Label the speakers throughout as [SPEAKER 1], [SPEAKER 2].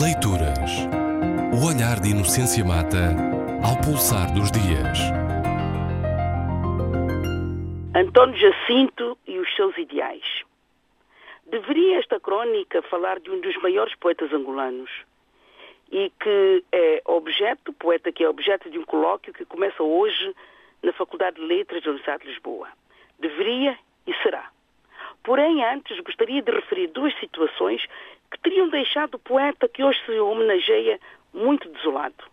[SPEAKER 1] Leituras. O olhar de Inocência Mata ao pulsar dos dias.
[SPEAKER 2] António Jacinto e os seus ideais. Deveria esta crónica falar de um dos maiores poetas angolanos e que é objeto, poeta que é objeto de um colóquio que começa hoje na Faculdade de Letras da Universidade de Lisboa. Deveria e será. Porém, antes gostaria de referir duas situações que teriam deixado o poeta que hoje se homenageia muito desolado.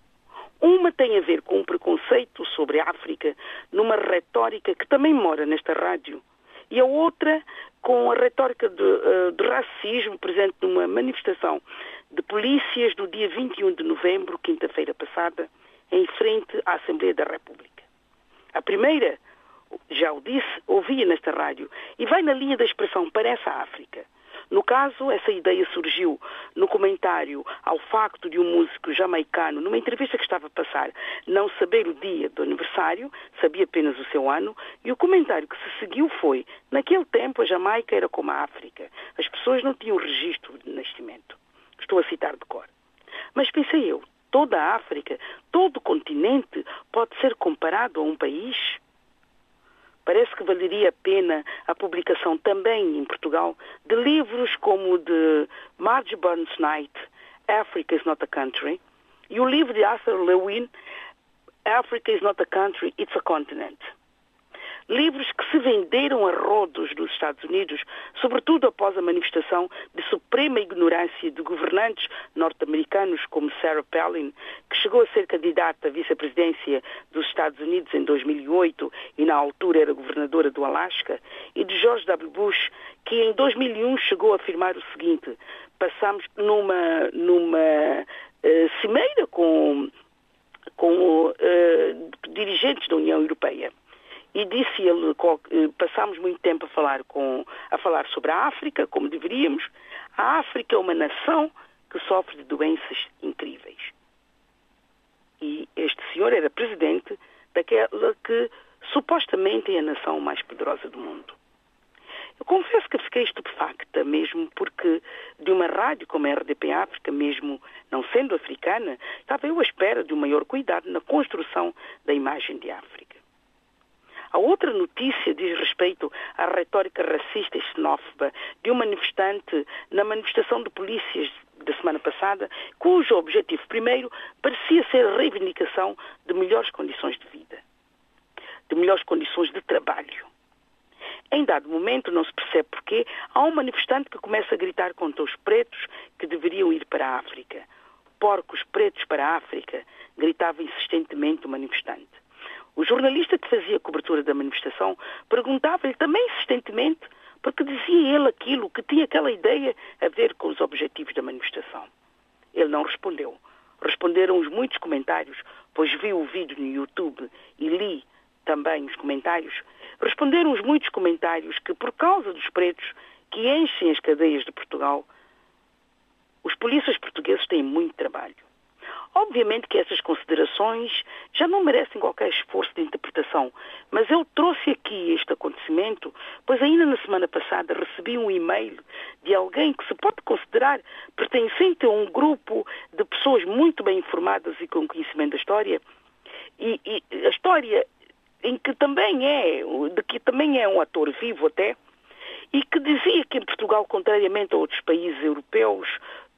[SPEAKER 2] Uma tem a ver com um preconceito sobre a África numa retórica que também mora nesta rádio. E a outra com a retórica de, uh, de racismo presente numa manifestação de polícias do dia 21 de novembro, quinta-feira passada, em frente à Assembleia da República. A primeira, já o disse, ouvia nesta rádio, e vai na linha da expressão parece a África. No caso, essa ideia surgiu no comentário ao facto de um músico jamaicano, numa entrevista que estava a passar, não saber o dia do aniversário, sabia apenas o seu ano, e o comentário que se seguiu foi: naquele tempo a Jamaica era como a África, as pessoas não tinham registro de nascimento. Estou a citar de cor. Mas pensei eu, toda a África, todo o continente pode ser comparado a um país? Parece que valeria a pena a publicação também em Portugal de livros como o de Marge Burns Knight, Africa is not a Country, e o livro de Arthur Lewin, Africa is not a Country, it's a Continent livros que se venderam a rodos nos Estados Unidos, sobretudo após a manifestação de suprema ignorância de governantes norte-americanos como Sarah Palin, que chegou a ser candidata à vice-presidência dos Estados Unidos em 2008 e na altura era governadora do Alasca, e de George W. Bush, que em 2001 chegou a afirmar o seguinte: passamos numa numa uh, cimeira com com uh, dirigentes da União Europeia e disse ele, muito tempo a falar, com, a falar sobre a África, como deveríamos. A África é uma nação que sofre de doenças incríveis. E este senhor era presidente daquela que supostamente é a nação mais poderosa do mundo. Eu confesso que fiquei estupefacta mesmo porque de uma rádio como a RDP África, mesmo não sendo africana, estava eu à espera de um maior cuidado na construção da imagem de África. A outra notícia diz respeito à retórica racista e xenófoba de um manifestante na manifestação de polícias da semana passada, cujo objetivo primeiro parecia ser a reivindicação de melhores condições de vida, de melhores condições de trabalho. Em dado momento, não se percebe porquê, há um manifestante que começa a gritar contra os pretos que deveriam ir para a África. Porcos pretos para a África, gritava insistentemente o manifestante. O jornalista que fazia a cobertura da manifestação perguntava-lhe também insistentemente porque dizia ele aquilo que tinha aquela ideia a ver com os objetivos da manifestação. Ele não respondeu. Responderam os muitos comentários, pois vi o vídeo no YouTube e li também os comentários. Responderam os muitos comentários que, por causa dos pretos que enchem as cadeias de Portugal, os polícias portugueses têm muito trabalho. Obviamente que essas considerações já não merecem qualquer esforço de interpretação, mas eu trouxe aqui este acontecimento, pois ainda na semana passada recebi um e-mail de alguém que se pode considerar pertencente a um grupo de pessoas muito bem informadas e com conhecimento da história, e, e a história em que também é, de que também é um ator vivo até, e que dizia que em Portugal, contrariamente a outros países europeus,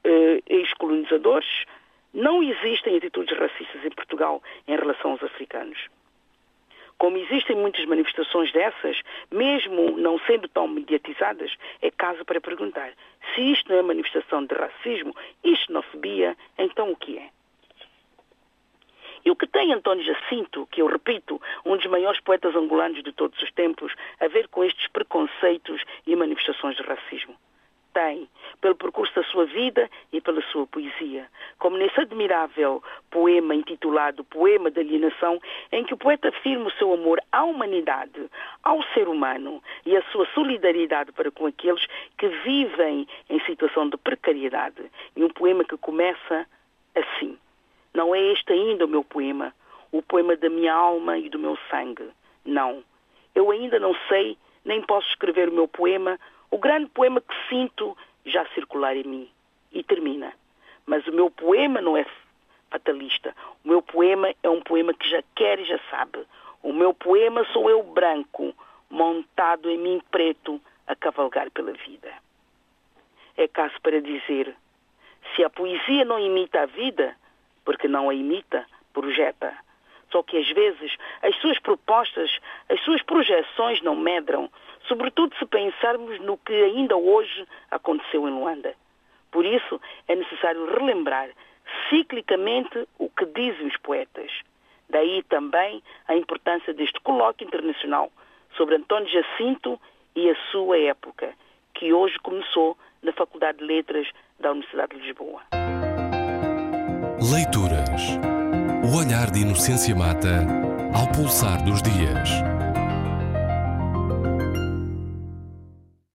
[SPEAKER 2] eh, ex-colonizadores, não existem atitudes racistas em Portugal em relação aos africanos. Como existem muitas manifestações dessas, mesmo não sendo tão mediatizadas, é caso para perguntar: se isto não é manifestação de racismo e xenofobia, então o que é? E o que tem António Jacinto, que eu repito, um dos maiores poetas angolanos de todos os tempos, a ver com estes preconceitos e manifestações de racismo? Tem pelo percurso da sua vida e pela sua poesia. Como nesse admirável poema intitulado Poema da Alienação, em que o poeta afirma o seu amor à humanidade, ao ser humano e a sua solidariedade para com aqueles que vivem em situação de precariedade. E um poema que começa assim. Não é este ainda o meu poema, o poema da minha alma e do meu sangue. Não. Eu ainda não sei, nem posso escrever o meu poema o grande poema que sinto já circular em mim. E termina. Mas o meu poema não é fatalista. O meu poema é um poema que já quer e já sabe. O meu poema sou eu branco, montado em mim preto, a cavalgar pela vida. É caso para dizer, se a poesia não imita a vida, porque não a imita, projeta. Só que às vezes as suas propostas, as suas projeções não medram, sobretudo se pensarmos no que ainda hoje aconteceu em Luanda. Por isso é necessário relembrar ciclicamente o que dizem os poetas. Daí também a importância deste colóquio internacional sobre António Jacinto e a sua época, que hoje começou na Faculdade de Letras da Universidade de Lisboa.
[SPEAKER 1] Leituras. O olhar de Inocência Mata ao pulsar dos dias.